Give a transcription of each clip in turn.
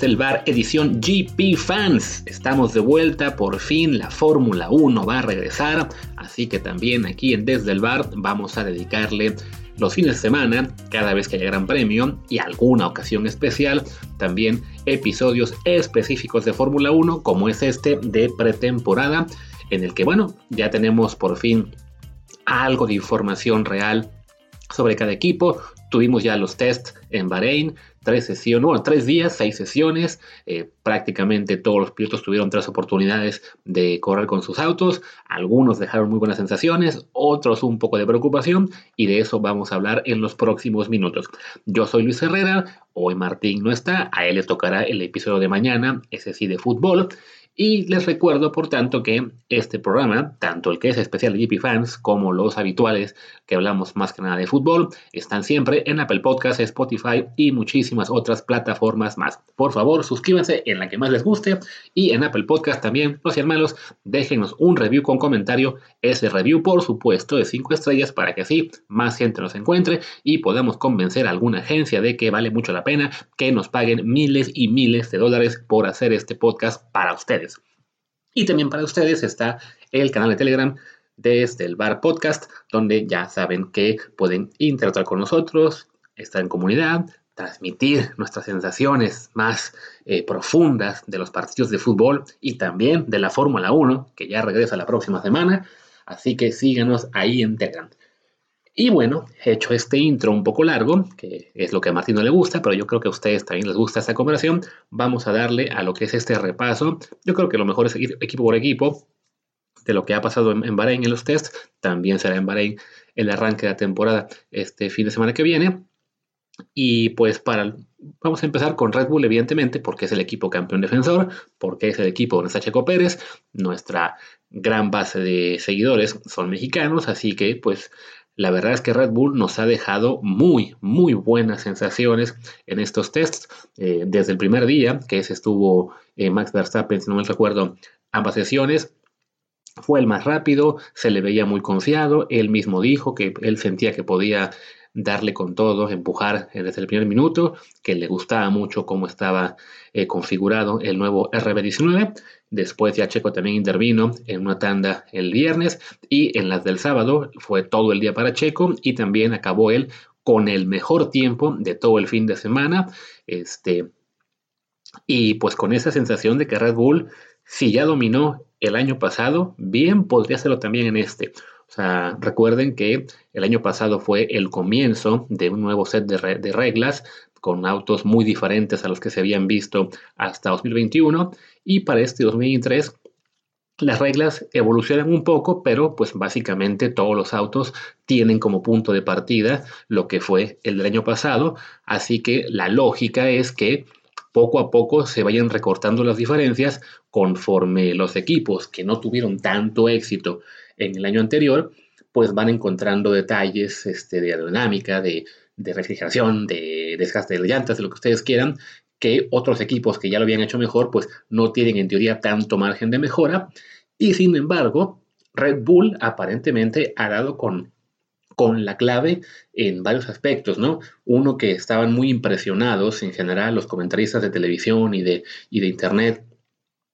desde el bar edición GP Fans. Estamos de vuelta, por fin la Fórmula 1 va a regresar, así que también aquí en Desde el bar vamos a dedicarle los fines de semana, cada vez que haya gran premio y alguna ocasión especial, también episodios específicos de Fórmula 1 como es este de pretemporada, en el que bueno, ya tenemos por fin algo de información real sobre cada equipo. Tuvimos ya los tests en Bahrein, tres sesiones, tres días, seis sesiones. Eh, prácticamente todos los pilotos tuvieron tres oportunidades de correr con sus autos. Algunos dejaron muy buenas sensaciones, otros un poco de preocupación, y de eso vamos a hablar en los próximos minutos. Yo soy Luis Herrera, hoy Martín no está, a él le tocará el episodio de mañana, ese sí de fútbol. Y les recuerdo, por tanto, que este programa, tanto el que es especial de GP Fans como los habituales que hablamos más que nada de fútbol, están siempre en Apple Podcasts, Spotify y muchísimas otras plataformas más. Por favor, suscríbanse en la que más les guste y en Apple Podcast también, los hermanos, déjenos un review con comentario. Ese review, por supuesto, de 5 estrellas para que así más gente nos encuentre y podamos convencer a alguna agencia de que vale mucho la pena que nos paguen miles y miles de dólares por hacer este podcast para ustedes. Y también para ustedes está el canal de Telegram desde el Bar Podcast, donde ya saben que pueden interactuar con nosotros, estar en comunidad, transmitir nuestras sensaciones más eh, profundas de los partidos de fútbol y también de la Fórmula 1, que ya regresa la próxima semana. Así que síganos ahí en Telegram. Y bueno, he hecho este intro un poco largo, que es lo que a Martín no le gusta, pero yo creo que a ustedes también les gusta esta conversación. Vamos a darle a lo que es este repaso. Yo creo que lo mejor es seguir equipo por equipo de lo que ha pasado en, Bahrein en los tests. También será en Bahrein el arranque de la temporada este fin de semana que viene. Y pues para, vamos a empezar con Red Bull, evidentemente, porque es el equipo campeón defensor, porque es el equipo donde está Checo Pérez, nuestra gran base de seguidores son mexicanos, así que pues la verdad es que Red Bull nos ha dejado muy, muy buenas sensaciones en estos tests. Eh, desde el primer día, que se estuvo eh, Max Verstappen, si no me recuerdo, ambas sesiones, fue el más rápido, se le veía muy confiado, él mismo dijo que él sentía que podía darle con todo, empujar desde el primer minuto, que le gustaba mucho cómo estaba eh, configurado el nuevo RB19. Después ya Checo también intervino en una tanda el viernes y en las del sábado fue todo el día para Checo y también acabó él con el mejor tiempo de todo el fin de semana. Este, y pues con esa sensación de que Red Bull, si ya dominó el año pasado, bien podría hacerlo también en este. O sea, recuerden que el año pasado fue el comienzo de un nuevo set de, reglas con autos muy diferentes a los que se habían visto hasta 2021 y para este 2023 las reglas evolucionan un poco, pero pues básicamente todos los autos tienen como punto de partida lo que fue el del año pasado, así que la lógica es que poco a poco se vayan recortando las diferencias conforme los equipos que no tuvieron tanto éxito en el año anterior, pues van encontrando detalles este, de aerodinámica, de, refrigeración, de desgaste de llantas, de lo que ustedes quieran, que otros equipos que ya lo habían hecho mejor, pues no tienen en teoría tanto margen de mejora. Y sin embargo, Red Bull aparentemente ha dado con, con la clave en varios aspectos, ¿no? Uno que estaban muy impresionados en general los comentaristas de televisión y de, y de internet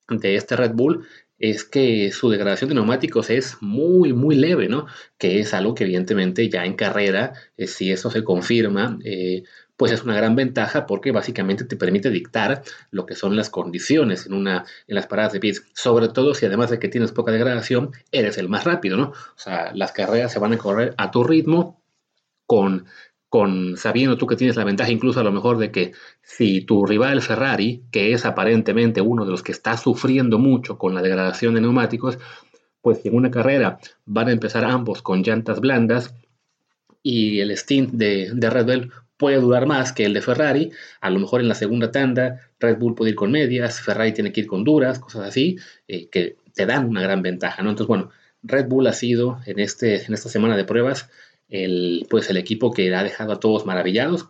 de este Red Bull es que su degradación de neumáticos es muy, muy leve, ¿no? Que es algo que evidentemente ya en carrera, eh, si eso se confirma, eh, pues es una gran ventaja porque básicamente te permite dictar lo que son las condiciones en, una, en las paradas de pits, sobre todo si además de que tienes poca degradación, eres el más rápido, ¿no? O sea, las carreras se van a correr a tu ritmo con con sabiendo tú que tienes la ventaja incluso a lo mejor de que si tu rival Ferrari, que es aparentemente uno de los que está sufriendo mucho con la degradación de neumáticos, pues en una carrera van a empezar ambos con llantas blandas y el stint de, Red Bull puede durar más que el de Ferrari, a lo mejor en la segunda tanda Red Bull puede ir con medias, Ferrari tiene que ir con duras, cosas así, eh, que te dan una gran ventaja, ¿no? Entonces, bueno, Red Bull ha sido en, este, en esta semana de pruebas el, pues el equipo que ha dejado a todos maravillados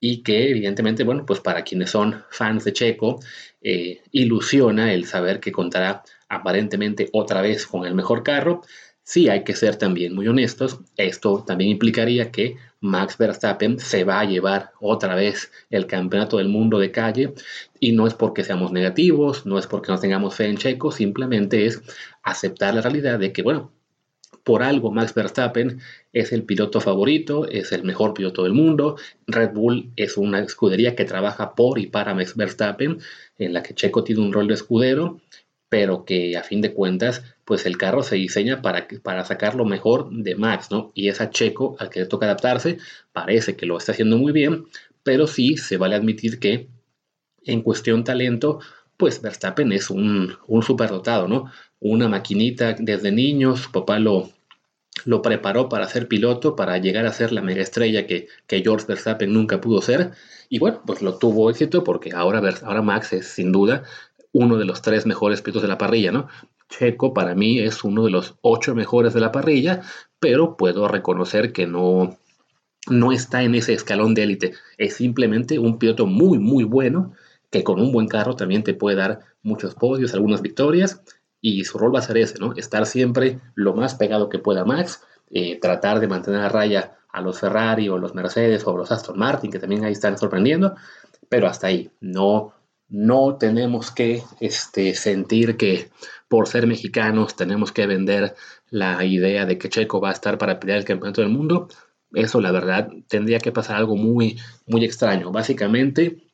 y que evidentemente, bueno, pues para quienes son fans de Checo, eh, ilusiona el saber que contará aparentemente otra vez con el mejor carro. Sí hay que ser también muy honestos, esto también implicaría que Max Verstappen se va a llevar otra vez el campeonato del mundo de calle y no es porque seamos negativos, no es porque no tengamos fe en Checo, simplemente es aceptar la realidad de que, bueno, por algo Max Verstappen es el piloto favorito, es el mejor piloto del mundo. Red Bull es una escudería que trabaja por y para Max Verstappen, en la que Checo tiene un rol de escudero, pero que a fin de cuentas, pues el carro se diseña para, para sacar lo mejor de Max, ¿no? Y es a Checo al que le toca adaptarse, parece que lo está haciendo muy bien, pero sí se vale admitir que en cuestión talento, pues Verstappen es un, un superdotado, ¿no? Una maquinita desde niños, su papá lo, preparó para ser piloto, para llegar a ser la mega estrella que, que George Verstappen nunca pudo ser. Y bueno, pues lo tuvo éxito porque ahora, ahora Max es sin duda uno de los tres mejores pilotos de la parrilla, ¿no? Checo para mí es uno de los ocho mejores de la parrilla, pero puedo reconocer que no, no está en ese escalón de élite. Es simplemente un piloto muy, muy bueno, que con un buen carro también te puede dar muchos podios, algunas victorias, y su rol va a ser ese, ¿no? Estar siempre lo más pegado que pueda Max, eh, tratar de mantener a raya a los Ferrari o los Mercedes o los Aston Martin, que también ahí están sorprendiendo, pero hasta ahí, no, no tenemos que este, sentir que por ser mexicanos tenemos que vender la idea de que Checo va a estar para pelear el campeonato del mundo. Eso, la verdad, tendría que pasar algo muy, muy extraño. Básicamente,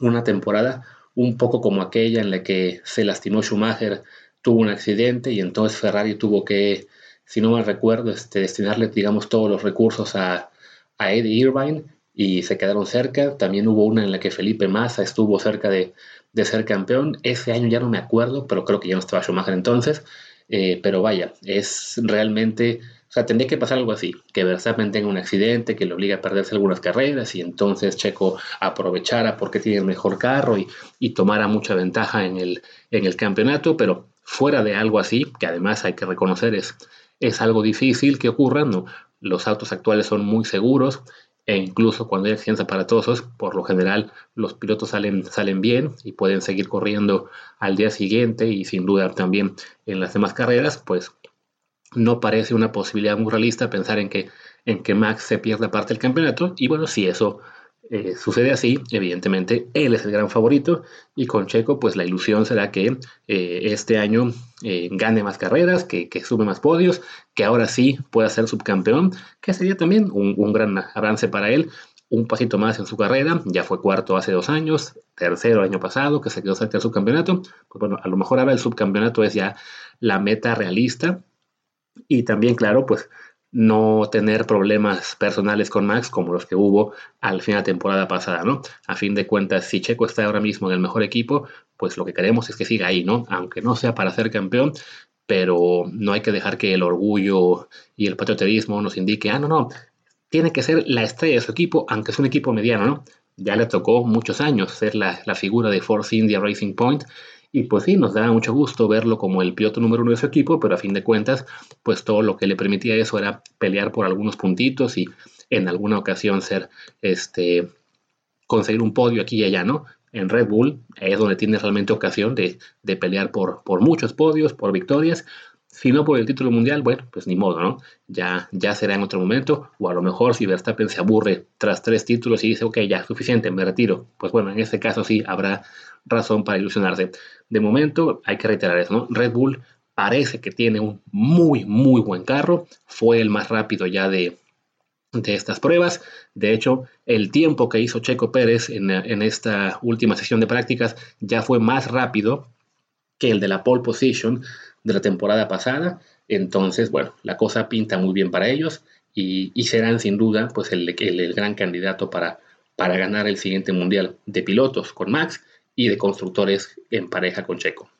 una temporada un poco como aquella en la que se lastimó Schumacher tuvo un accidente y entonces Ferrari tuvo que, si no me recuerdo, este, destinarle, digamos, todos los recursos a, a Eddie Irvine y se quedaron cerca. También hubo una en la que Felipe Massa estuvo cerca de, de ser campeón. Ese año ya no me acuerdo, pero creo que ya no estaba Schumacher entonces. Eh, pero vaya, es realmente, o sea, tendría que pasar algo así, que Verstappen tenga un accidente que le obliga a perderse algunas carreras y entonces Checo aprovechara porque tiene el mejor carro y, y tomara mucha ventaja en el, en el campeonato, pero fuera de algo así, que además hay que reconocer es, es algo difícil que ocurra, ¿no? los autos actuales son muy seguros e incluso cuando hay accidentes aparatosos, por lo general los pilotos salen, salen bien y pueden seguir corriendo al día siguiente y sin duda también en las demás carreras, pues no parece una posibilidad muy realista pensar en que, en que Max se pierda parte del campeonato. Y bueno, si eso eh, sucede así, evidentemente él es el gran favorito y con Checo pues la ilusión será que eh, este año eh, gane más carreras, que, que sube más podios, que ahora sí pueda ser subcampeón, que sería también un, gran avance para él, un pasito más en su carrera, ya fue cuarto hace dos años, tercero el año pasado, que se quedó cerca del subcampeonato, pues bueno, a lo mejor ahora el subcampeonato es ya la meta realista y también claro, pues no tener problemas personales con Max como los que hubo al fin de la temporada pasada, ¿no? A fin de cuentas, si Checo está ahora mismo en el mejor equipo, pues lo que queremos es que siga ahí, ¿no? Aunque no sea para ser campeón, pero no hay que dejar que el orgullo y el patrioterismo nos indique, ah, no, no, tiene que ser la estrella de su equipo, aunque es un equipo mediano, ¿no? Ya le tocó muchos años ser la, la figura de Force India Racing Point y pues sí, nos da mucho gusto verlo como el piloto número uno de su equipo, pero a fin de cuentas, pues todo lo que le permitía eso era pelear por algunos puntitos y en alguna ocasión ser, este, conseguir un podio aquí y allá, ¿no? En Red Bull es donde tiene realmente ocasión de, de pelear por, por muchos podios, por victorias, si no por el título mundial, bueno, pues ni modo, ¿no? Ya, ya será en otro momento, o a lo mejor si Verstappen se aburre tras tres títulos y dice, ok, ya, suficiente, me retiro, pues bueno, en este caso sí habrá razón para ilusionarse. De momento, hay que reiterar eso, ¿no? Red Bull parece que tiene un muy, muy buen carro, fue el más rápido ya de, de estas pruebas. De hecho, el tiempo que hizo Checo Pérez en, en esta última sesión de prácticas ya fue más rápido que el de la pole position de la temporada pasada. Entonces, bueno, la cosa pinta muy bien para ellos y, serán sin duda pues el, el, gran candidato para, para ganar el siguiente mundial de pilotos con Max y de constructores en pareja con Checo.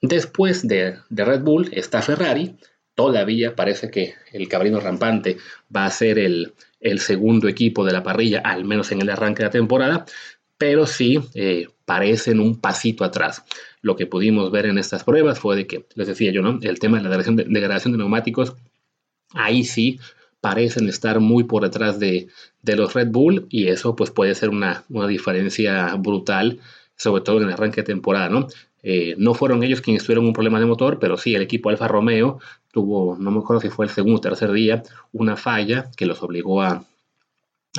Después de, de Red Bull está Ferrari. Todavía parece que el cabrino rampante va a ser el, el segundo equipo de la parrilla, al menos en el arranque de la temporada, pero sí eh, parecen un pasito atrás. Lo que pudimos ver en estas pruebas fue de que, les decía yo, ¿no? El tema de la degradación de, de neumáticos, ahí sí parecen estar muy por detrás de, los Red Bull y eso pues puede ser una, diferencia brutal, sobre todo en el arranque de temporada, ¿no? Eh, no fueron ellos quienes tuvieron un problema de motor, pero sí el equipo Alfa Romeo tuvo, no me acuerdo si fue el segundo o tercer día, una falla que los obligó a,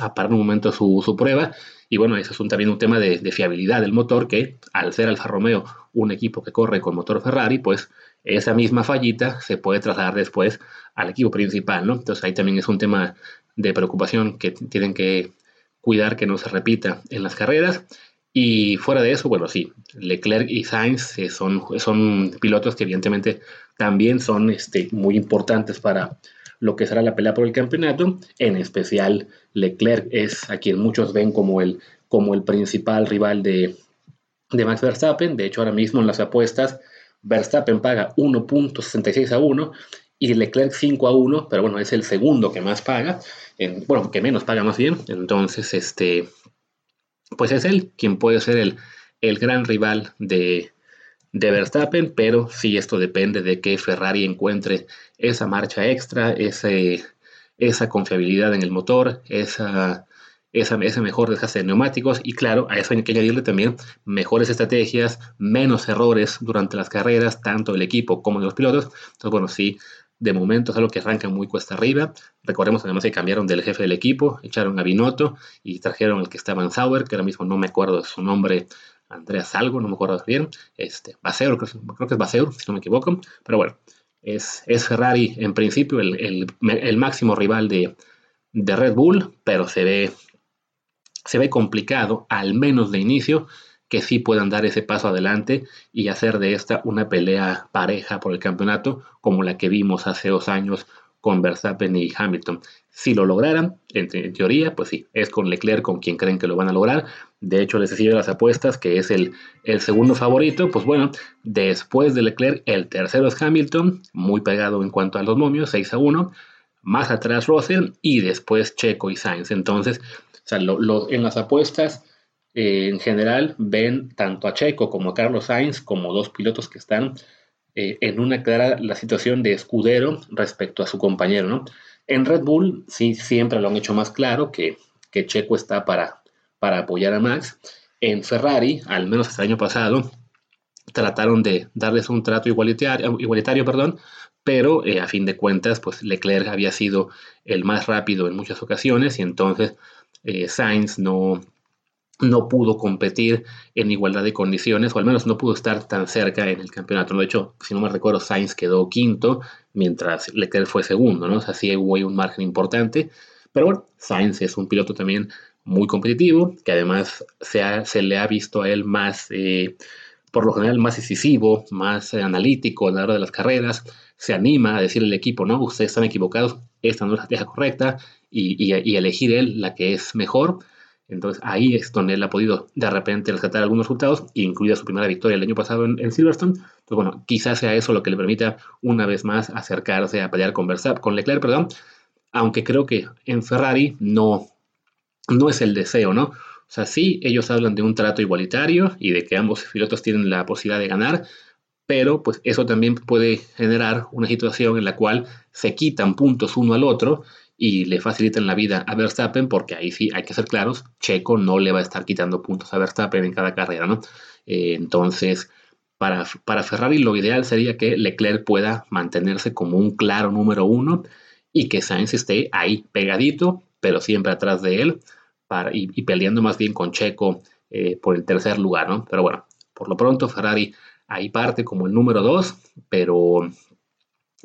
a parar un momento su, su, prueba. Y bueno, eso es un, también un tema de, de, fiabilidad del motor, que al ser Alfa Romeo un equipo que corre con motor Ferrari, pues esa misma fallita se puede trasladar después al equipo principal, ¿no? Entonces ahí también es un tema de preocupación que tienen que cuidar que no se repita en las carreras. Y fuera de eso, bueno, sí, Leclerc y Sainz eh, son, son pilotos que evidentemente también son este, muy importantes para lo que será la pelea por el campeonato. En especial, Leclerc es a quien muchos ven como el, como el principal rival de, de Max Verstappen. De hecho, ahora mismo en las apuestas, Verstappen paga 1.66 a 1 y Leclerc 5 a 1, pero bueno, es el segundo que más paga, en, bueno, que menos paga más bien. Entonces, este, pues es él quien puede ser el, el gran rival de, de Verstappen, pero sí esto depende de que Ferrari encuentre esa marcha extra, esa confiabilidad en el motor, esa, esa, ese mejor desgaste de neumáticos y claro, a eso hay que añadirle también mejores estrategias, menos errores durante las carreras, tanto del equipo como de los pilotos. Entonces, bueno, sí, de momento es algo que arranca muy cuesta arriba. Recordemos además que cambiaron del jefe del equipo, echaron a Binotto y trajeron el que estaba en Sauber, que ahora mismo no me acuerdo de su nombre, Andreas Algo, no me acuerdo bien. Este, Baseur, creo, que es Baseur, si no me equivoco. Pero bueno, es, es Ferrari en principio el, el, máximo rival de, de, Red Bull, pero se ve, se ve complicado, al menos de inicio, que sí puedan dar ese paso adelante y hacer de esta una pelea pareja por el campeonato como la que vimos hace dos años con Verstappen y Hamilton. Si lo lograran, en, teoría, pues sí, es con Leclerc con quien creen que lo van a lograr. De hecho, les decía las apuestas que es el, el segundo favorito. Pues bueno, después de Leclerc, el tercero es Hamilton, muy pegado en cuanto a los momios, 6 a 1. Más atrás Russell y después Checo y Sainz. Entonces, o sea, lo, en las apuestas eh, en general ven tanto a Checo como a Carlos Sainz como dos pilotos que están eh, en una clara la situación de escudero respecto a su compañero, ¿no? En Red Bull sí siempre lo han hecho más claro que, que Checo está para, para apoyar a Max. En Ferrari, al menos hasta el año pasado, trataron de darles un trato igualitario, igualitario perdón, pero eh, a fin de cuentas, pues Leclerc había sido el más rápido en muchas ocasiones y entonces Sainz no, no pudo competir en igualdad de condiciones, o al menos no pudo estar tan cerca en el campeonato. De hecho, si no me recuerdo, Sainz quedó quinto, mientras Leclerc fue segundo, ¿no? O sea, hubo un margen importante. Pero bueno, Sainz es un piloto también muy competitivo, que además se, se le ha visto a él más, eh, por lo general, más decisivo, más analítico a la hora de las carreras. Se anima a decirle al equipo, no, ustedes están equivocados, esta no es la estrategia correcta, y, y, y elegir él la que es mejor entonces ahí es donde él ha podido de repente rescatar algunos resultados, incluida su primera victoria el año pasado en, Silverstone. Entonces, bueno, quizás sea eso lo que le permita una vez más acercarse a pelear con con Leclerc, perdón, aunque creo que en Ferrari no, no es el deseo, ¿no? O sea, sí, ellos hablan de un trato igualitario y de que ambos pilotos tienen la posibilidad de ganar, pero pues eso también puede generar una situación en la cual se quitan puntos uno al otro y le facilitan la vida a Verstappen, porque ahí sí hay que ser claros, Checo no le va a estar quitando puntos a Verstappen en cada carrera, ¿no? Eh, entonces, para, para, Ferrari lo ideal sería que Leclerc pueda mantenerse como un claro número uno y que Sainz esté ahí pegadito, pero siempre atrás de él, para, y, peleando más bien con Checo eh, por el tercer lugar, ¿no? Pero bueno, por lo pronto Ferrari ahí parte como el número dos, pero,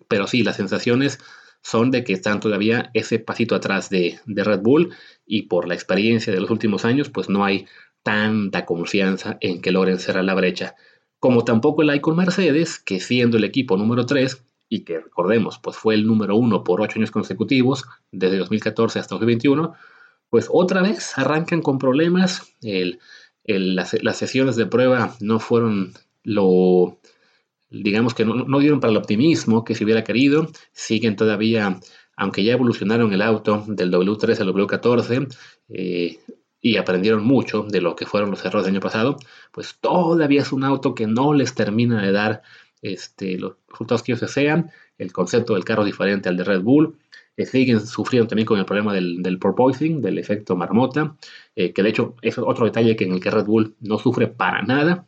pero sí, las sensaciones son de que están todavía ese pasito atrás de, Red Bull y por la experiencia de los últimos años, pues no hay tanta confianza en que logren cerrar la brecha. Como tampoco la hay con Mercedes, que siendo el equipo número 3, y que recordemos, pues fue el número 1 por 8 años consecutivos, desde 2014 hasta 2021, pues otra vez arrancan con problemas. las, sesiones de prueba no fueron lo, digamos que no, dieron para el optimismo que se hubiera querido, siguen todavía, aunque ya evolucionaron el auto del W3 al W14 eh, y aprendieron mucho de lo que fueron los errores del año pasado, pues todavía es un auto que no les termina de dar este, los resultados que ellos desean, el concepto del carro es diferente al de Red Bull, eh, siguen sufriendo también con el problema del, del porpoising, del efecto marmota, eh, que de hecho es otro detalle que en el que Red Bull no sufre para nada,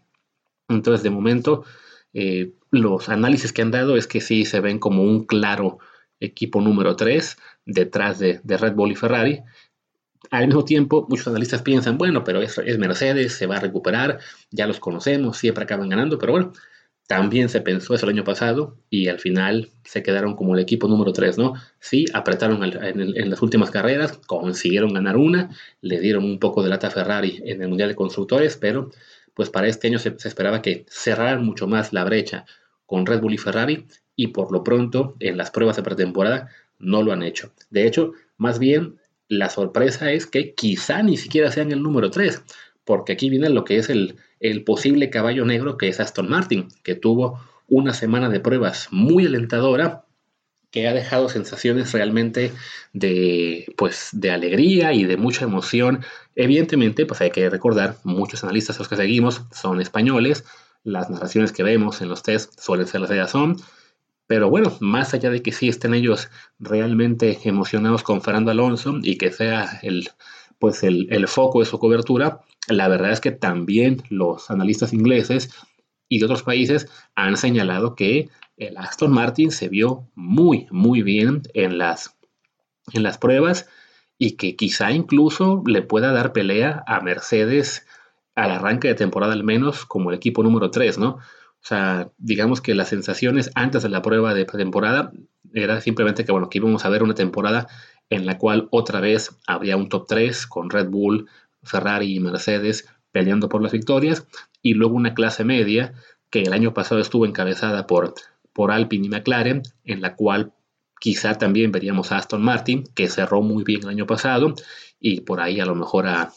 Entonces, de momento, eh, los análisis que han dado es que sí se ven como un claro equipo número 3 detrás de, Red Bull y Ferrari. Al mismo tiempo, muchos analistas piensan, bueno, pero es, es, Mercedes, se va a recuperar, ya los conocemos, siempre acaban ganando, pero bueno, también se pensó eso el año pasado y al final se quedaron como el equipo número 3, ¿no? Sí, apretaron en, las últimas carreras, consiguieron ganar una, le dieron un poco de lata a Ferrari en el Mundial de Constructores, pero pues para este año se, esperaba que cerraran mucho más la brecha con Red Bull y Ferrari y por lo pronto en las pruebas de pretemporada no lo han hecho. De hecho, más bien la sorpresa es que quizá ni siquiera sean el número 3, porque aquí viene lo que es el, el posible caballo negro que es Aston Martin, que tuvo una semana de pruebas muy alentadora que ha dejado sensaciones realmente de, pues, de alegría y de mucha emoción. Evidentemente, pues hay que recordar, muchos analistas los que seguimos son españoles, las narraciones que vemos en los test suelen ser las de son, pero bueno, más allá de que sí estén ellos realmente emocionados con Fernando Alonso y que sea el, pues el, el foco de su cobertura, la verdad es que también los analistas ingleses y de otros países han señalado que el Aston Martin se vio muy, muy bien en las, en las pruebas y que quizá incluso le pueda dar pelea a Mercedes al arranque de temporada al menos como el equipo número 3, ¿no? O sea, digamos que las sensaciones antes de la prueba de temporada era simplemente que, bueno, que íbamos a ver una temporada en la cual otra vez habría un top 3 con Red Bull, Ferrari y Mercedes peleando por las victorias, y luego una clase media que el año pasado estuvo encabezada por, por Alpine y McLaren, en la cual quizá también veríamos a Aston Martin, que cerró muy bien el año pasado, y por ahí a lo mejor a,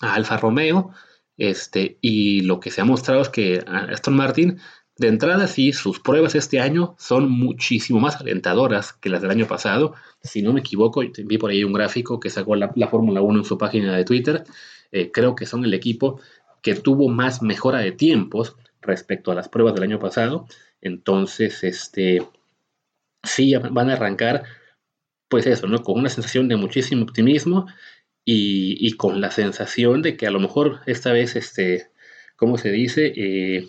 Alfa Romeo, este, y lo que se ha mostrado es que Aston Martin, de entrada sí, sus pruebas este año son muchísimo más alentadoras que las del año pasado, si no me equivoco, vi por ahí un gráfico que sacó la, Fórmula 1 en su página de Twitter. Eh, creo que son el equipo que tuvo más mejora de tiempos respecto a las pruebas del año pasado. Entonces, este, sí van a arrancar, pues eso, ¿no? Con una sensación de muchísimo optimismo y, con la sensación de que a lo mejor esta vez, este, ¿cómo se dice? Eh,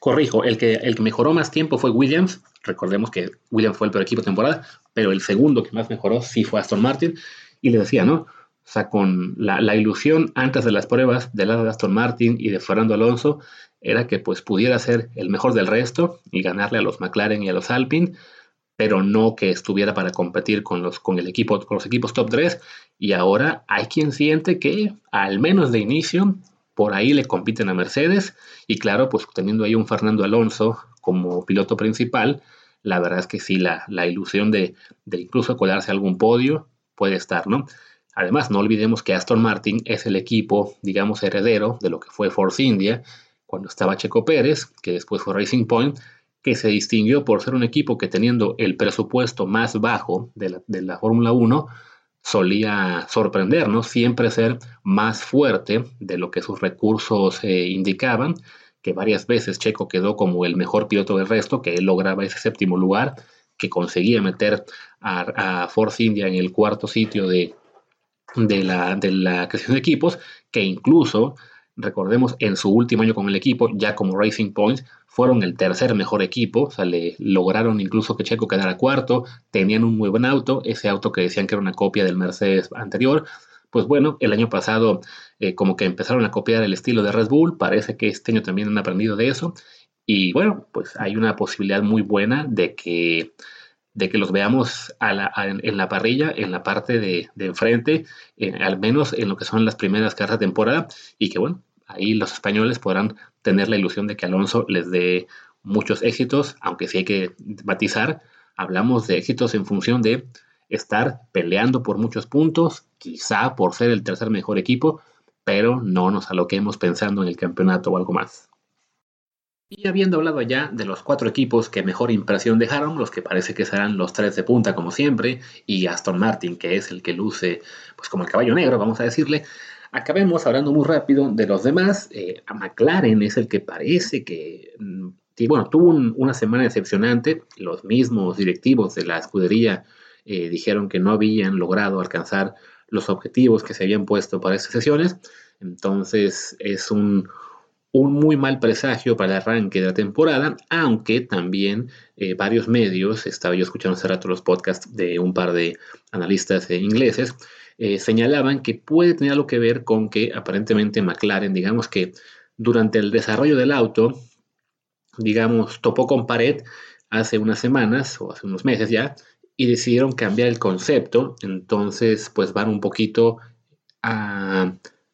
corrijo, el que, el que mejoró más tiempo fue Williams, Recordemos que Williams fue el peor equipo de temporada, pero el segundo que más mejoró sí fue Aston Martin. Y le decía, ¿no? O sea, con la, ilusión antes de las pruebas del lado de Aston Martin y de Fernando Alonso era que pues pudiera ser el mejor del resto y ganarle a los McLaren y a los Alpine, pero no que estuviera para competir con los, con el equipo, con los equipos top 3. Y ahora hay quien siente que, al menos de inicio, por ahí le compiten a Mercedes. Y claro, pues teniendo ahí un Fernando Alonso como piloto principal, la verdad es que sí, la, ilusión de, incluso colarse a algún podio puede estar, ¿no? Además, no olvidemos que Aston Martin es el equipo, digamos, heredero de lo que fue Force India cuando estaba Checo Pérez, que después fue Racing Point, que se distinguió por ser un equipo que teniendo el presupuesto más bajo de la, Fórmula 1, solía sorprendernos, siempre ser más fuerte de lo que sus recursos eh, indicaban que varias veces Checo quedó como el mejor piloto del resto, que él lograba ese séptimo lugar, que conseguía meter a, Force India en el cuarto sitio de la creación de equipos, que incluso, recordemos, en su último año con el equipo, ya como Racing Points, fueron el tercer mejor equipo, o sea, le lograron incluso que Checo quedara cuarto, tenían un muy buen auto, ese auto que decían que era una copia del Mercedes anterior, pues bueno, el año pasado eh, como que empezaron a copiar el estilo de Red Bull, parece que este año también han aprendido de eso, y bueno, pues hay una posibilidad muy buena de que, de que los veamos en la parrilla, en la parte de, enfrente, eh, al menos en lo que son las primeras carreras de temporada, y que bueno, ahí los españoles podrán tener la ilusión de que Alonso les dé muchos éxitos, aunque sí hay que matizar, hablamos de éxitos en función de estar peleando por muchos puntos, quizá por ser el tercer mejor equipo, pero no nos aloquemos pensando en el campeonato o algo más. Y habiendo hablado ya de los cuatro equipos que mejor impresión dejaron, los que parece que serán los tres de punta como siempre, y Aston Martin, que es el que luce pues como el caballo negro, vamos a decirle, acabemos hablando muy rápido de los demás. Eh, a McLaren es el que parece que, mm, bueno, tuvo una semana decepcionante, los mismos directivos de la escudería eh, dijeron que no habían logrado alcanzar los objetivos que se habían puesto para estas sesiones. Entonces es un, un muy mal presagio para el arranque de la temporada, aunque también eh, varios medios, estaba yo escuchando hace rato los podcasts de un par de analistas ingleses, eh, señalaban que puede tener algo que ver con que aparentemente McLaren, digamos que durante el desarrollo del auto, digamos, topó con pared hace unas semanas o hace unos meses ya y decidieron cambiar el concepto, entonces pues van un poquito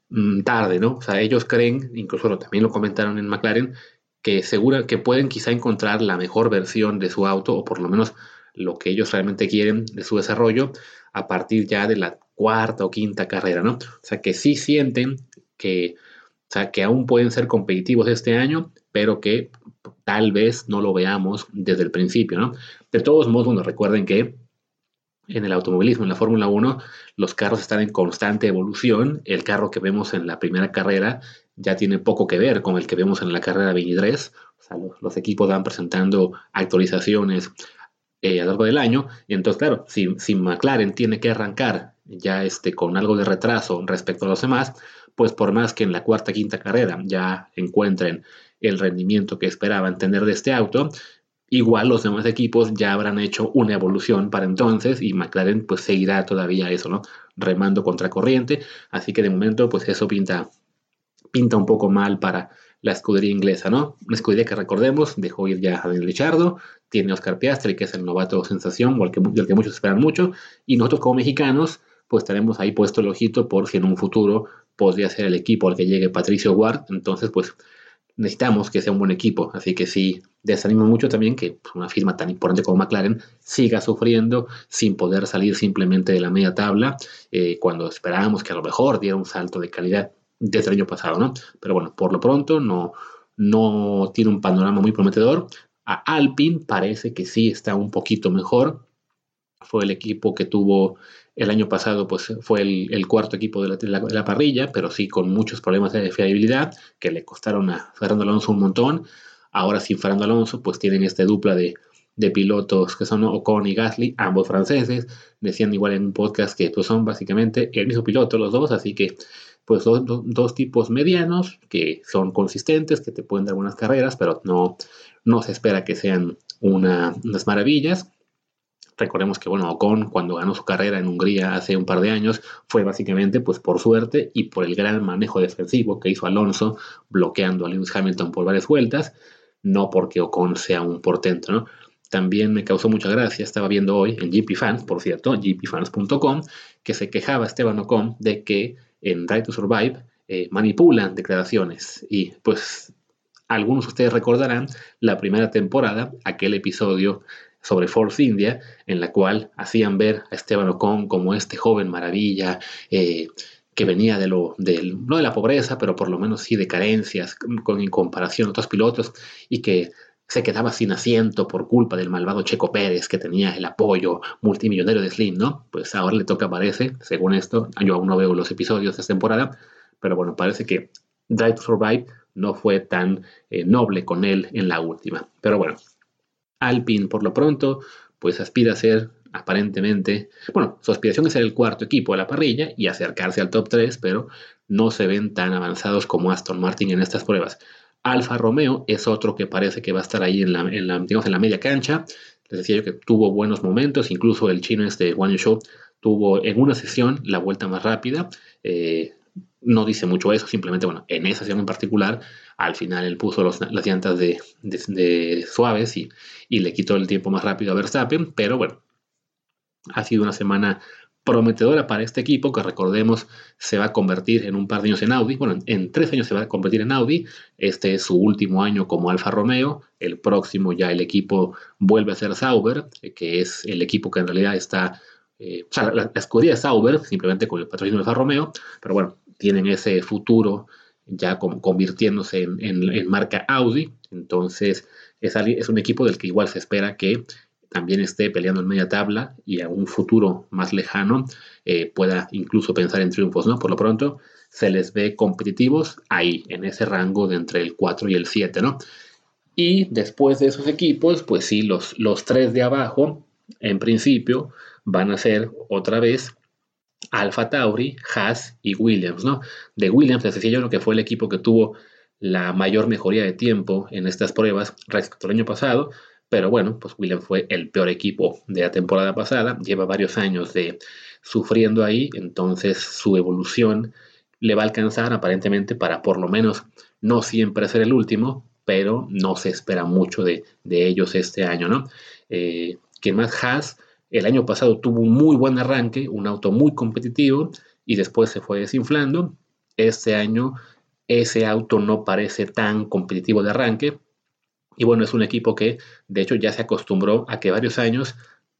mm, tarde, ¿no? O sea, ellos creen, incluso también lo comentaron en McLaren, que segura que pueden quizá encontrar la mejor versión de su auto o por lo menos lo que ellos realmente quieren de su desarrollo a partir ya de la cuarta o quinta carrera, ¿no? O sea, que sí sienten que, o sea, que aún pueden ser competitivos este año, pero que tal vez no lo veamos desde el principio, ¿no? De todos modos, bueno, recuerden que en el automovilismo, en la Fórmula 1, los carros están en constante evolución. El carro que vemos en la primera carrera ya tiene poco que ver con el que vemos en la carrera 23. O sea, los, equipos van presentando actualizaciones eh, a lo largo del año. Entonces, claro, si, si, McLaren tiene que arrancar ya este, con algo de retraso respecto a los demás, pues por más que en la cuarta, quinta carrera ya encuentren el rendimiento que esperaban tener de este auto, igual los demás equipos ya habrán hecho una evolución para entonces y McLaren pues seguirá todavía eso, ¿no? Remando contra corriente, así que de momento pues eso pinta, pinta un poco mal para la escudería inglesa, ¿no? Una escudería que recordemos dejó ir ya a Daniel Richardo, tiene Oscar Piastri que es el novato sensación o el que, del que muchos esperan mucho y nosotros como mexicanos pues tenemos ahí puesto el ojito por si en un futuro podría ser el equipo al que llegue Patricio Ward, entonces pues necesitamos que sea un buen equipo. Así que sí, desanima mucho también que pues, una firma tan importante como McLaren siga sufriendo sin poder salir simplemente de la media tabla eh, cuando esperábamos que a lo mejor diera un salto de calidad desde el año pasado, ¿no? Pero bueno, por lo pronto no, no tiene un panorama muy prometedor. A Alpine parece que sí está un poquito mejor. Fue el equipo que tuvo el año pasado pues, fue el, cuarto equipo de la, parrilla, pero sí con muchos problemas de fiabilidad que le costaron a Fernando Alonso un montón. Ahora sin Fernando Alonso, pues tienen esta dupla de, pilotos que son Ocon y Gasly, ambos franceses. Decían igual en un podcast que pues, son básicamente el mismo piloto los dos, así que pues son dos tipos medianos que son consistentes, que te pueden dar buenas carreras, pero no, no se espera que sean unas maravillas. Recordemos que, bueno, Ocon cuando ganó su carrera en Hungría hace un par de años fue básicamente pues por suerte y por el gran manejo defensivo que hizo Alonso bloqueando a Lewis Hamilton por varias vueltas, no porque Ocon sea un portento, ¿no? También me causó mucha gracia, estaba viendo hoy en GP Fans, por cierto, gpfans.com, que se quejaba Esteban Ocon de que en Right to Survive eh, manipulan declaraciones y pues algunos de ustedes recordarán la primera temporada, aquel episodio sobre Force India, en la cual hacían ver a Esteban Ocon como este joven maravilla, eh, que venía de lo, no de la pobreza, pero por lo menos sí de carencias con, en comparación a otros pilotos, y que se quedaba sin asiento por culpa del malvado Checo Pérez, que tenía el apoyo multimillonario de Slim, ¿no? Pues ahora le toca, parece, según esto, yo aún no veo los episodios de esta temporada, pero bueno, parece que Drive to Survive no fue tan eh, noble con él en la última. Pero bueno, Alpine por lo pronto, pues aspira a ser aparentemente, bueno, su aspiración es ser el cuarto equipo de la parrilla y acercarse al top 3, pero no se ven tan avanzados como Aston Martin en estas pruebas. Alfa Romeo es otro que parece que va a estar ahí en la, digamos, en la media cancha. Les decía yo que tuvo buenos momentos, incluso el chino este One Show tuvo en una sesión la vuelta más rápida. Eh, no dice mucho eso, simplemente, bueno, en esa sesión en particular, al final él puso las llantas de, suaves y, le quitó el tiempo más rápido a Verstappen, pero bueno, ha sido una semana prometedora para este equipo que recordemos se va a convertir en un par de años en Audi, bueno, en tres años se va a convertir en Audi, este es su último año como Alfa Romeo, el próximo ya el equipo vuelve a ser Sauber, que es el equipo que en realidad está, eh, la, escudería es Sauber, simplemente con el patrocinio de Alfa Romeo, pero bueno, tienen ese futuro ya convirtiéndose en, marca Audi. Entonces es, es un equipo del que igual se espera que también esté peleando en media tabla y a un futuro más lejano eh, pueda incluso pensar en triunfos. ¿no? Por lo pronto se les ve competitivos ahí, en ese rango de entre el 4 y el 7. ¿no? Y después de esos equipos, pues sí, los, los tres de abajo, en principio, van a ser otra vez Alfa Tauri, Haas y Williams, ¿no? De Williams, les decía yo, lo que fue el equipo que tuvo la mayor mejoría de tiempo en estas pruebas respecto al año pasado, pero bueno, pues Williams fue el peor equipo de la temporada pasada, lleva varios años de sufriendo ahí, entonces su evolución le va a alcanzar aparentemente para por lo menos no siempre ser el último, pero no se espera mucho de, ellos este año, ¿no? Eh, que más Haas el año pasado tuvo un muy buen arranque, un auto muy competitivo y después se fue desinflando. Este año ese auto no parece tan competitivo de arranque. Y bueno, es un equipo que de hecho ya se acostumbró a que varios años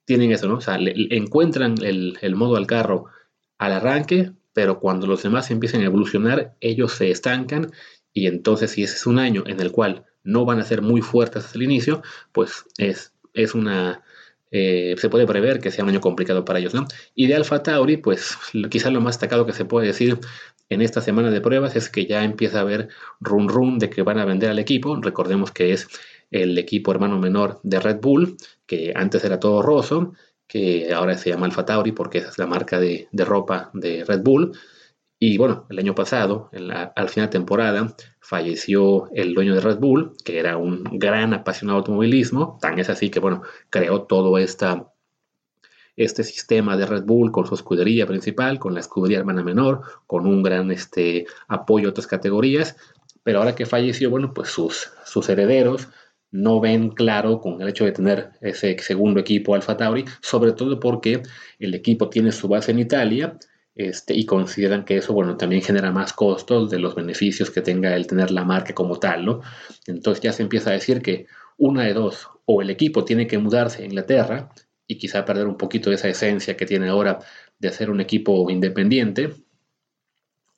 tienen eso, ¿no? O sea, encuentran el, el modo al carro al arranque, pero cuando los demás empiezan a evolucionar, ellos se estancan y entonces si ese es un año en el cual no van a ser muy fuertes hasta el inicio, pues es, es una, eh, se puede prever que sea un año complicado para ellos, ¿no? Y de Alfa Tauri, pues quizás lo más destacado que se puede decir en esta semana de pruebas es que ya empieza a haber run run de que van a vender al equipo. Recordemos que es el equipo hermano menor de Red Bull, que antes era todo roso, que ahora se llama Alfa Tauri porque es la marca de ropa de Red Bull. Y bueno, el año pasado, al final de temporada, falleció el dueño de Red Bull, que era un gran apasionado de automovilismo. Tan es así que, bueno, creó todo esta, este sistema de Red Bull con su escudería principal, con la escudería hermana menor, con un gran este, apoyo a otras categorías. Pero ahora que falleció, bueno, pues sus, sus herederos no ven claro con el hecho de tener ese segundo equipo Alfa Tauri, sobre todo porque el equipo tiene su base en Italia este, y consideran que eso, bueno, también genera más costos de los beneficios que tenga el tener la marca como tal, ¿no? Entonces ya se empieza a decir que una de dos, o el equipo tiene que mudarse a Inglaterra y quizá perder un poquito de esa esencia que tiene ahora de ser un equipo independiente,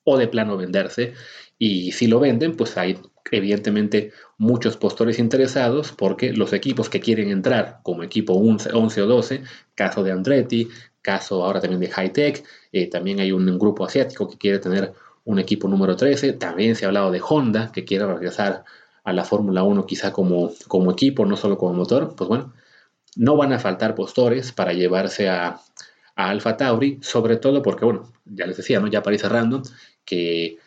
o de plano venderse, y si lo venden, pues hay evidentemente muchos postores interesados porque los equipos que quieren entrar como equipo 11, 11 o 12, caso de Andretti, caso ahora también de Hightech, eh, también hay un, grupo asiático que quiere tener un equipo número 13, también se ha hablado de Honda, que quiere regresar a la Fórmula 1 quizá como, como equipo, no solo como motor, pues bueno, no van a faltar postores para llevarse a, a Alfa Tauri, sobre todo porque, bueno, ya les decía, ¿no? ya para ir cerrando, que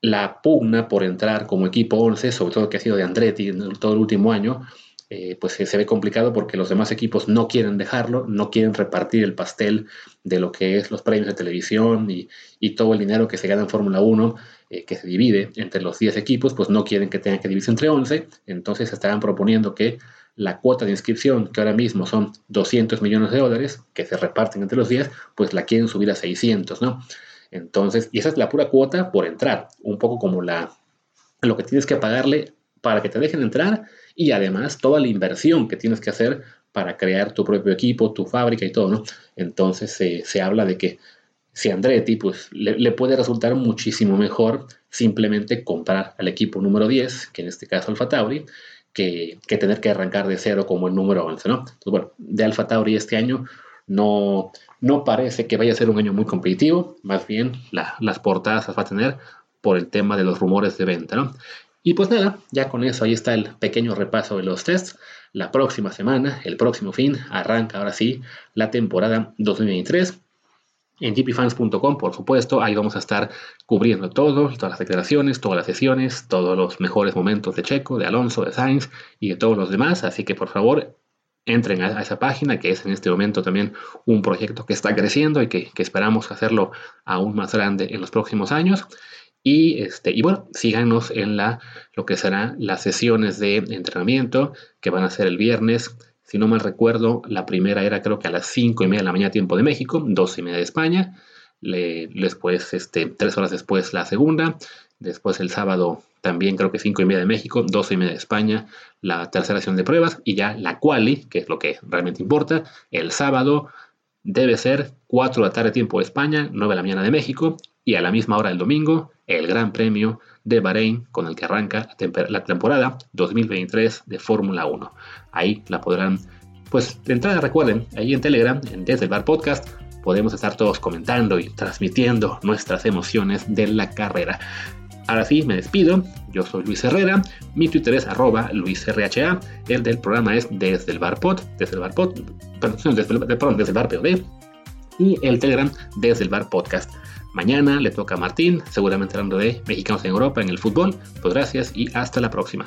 la pugna por entrar como equipo 11, sobre todo que ha sido de Andretti en todo el último año, eh, pues se ve complicado porque los demás equipos no quieren dejarlo, no quieren repartir el pastel de lo que es los premios de televisión y, todo el dinero que se gana en Fórmula 1, eh, que se divide entre los 10 equipos, pues no quieren que tengan que dividirse entre 11, entonces estarán proponiendo que la cuota de inscripción, que ahora mismo son 200 millones de dólares, que se reparten entre los 10, pues la quieren subir a 600, ¿no? Entonces, y esa es la pura cuota por entrar, un poco como la, lo que tienes que pagarle para que te dejen entrar y además toda la inversión que tienes que hacer para crear tu propio equipo, tu fábrica y todo, ¿no? Entonces se habla de que si Andretti pues, le, puede resultar muchísimo mejor simplemente comprar al equipo número 10, que en este caso Alfa Tauri, que, que, tener que arrancar de cero como el número 11, ¿no? Entonces, bueno, de Alfa Tauri este año no, no parece que vaya a ser un año muy competitivo, más bien las portadas las va a tener por el tema de los rumores de venta, ¿no? Y pues nada, ya con eso ahí está el pequeño repaso de los tests. La próxima semana, el próximo fin, arranca ahora sí la temporada 2023. En gpfans.com, por supuesto, ahí vamos a estar cubriendo todo, todas las declaraciones, todas las sesiones, todos los mejores momentos de Checo, de Alonso, de Sainz y de todos los demás. Así que por favor, entren a, esa página, que es en este momento también un proyecto que está creciendo y que, que esperamos hacerlo aún más grande en los próximos años. Y, este, y bueno, síganos en la, lo que serán las sesiones de entrenamiento que van a ser el viernes. Si no mal recuerdo, la primera era creo que a las 5 y media de la mañana tiempo de México, 2 y media de España. Después, este, tres horas después la segunda. Después el sábado también creo que 5 y media de México, 2 y media de España, la tercera sesión de pruebas y ya la quali, que es lo que realmente importa, el sábado debe ser 4 de la tarde tiempo de España, 9 de la mañana de México y a la misma hora del domingo el Gran Premio de Bahrein con el que arranca la temporada 2023 de Fórmula 1. Ahí la podrán, pues de entrada recuerden, ahí en Telegram, en Desde el Bar Podcast, podemos estar todos comentando y transmitiendo nuestras emociones de la carrera. Ahora sí, me despido. Yo soy Luis Herrera. Mi Twitter es arroba LuisRHA. El del programa es Desde el Bar Pod. Desde el Bar Pod. Perdón, desde el, perdón, desde el Bar POD. Y el Telegram Desde el Bar Podcast. Mañana le toca a Martín, seguramente hablando de mexicanos en Europa en el fútbol. Pues gracias y hasta la próxima.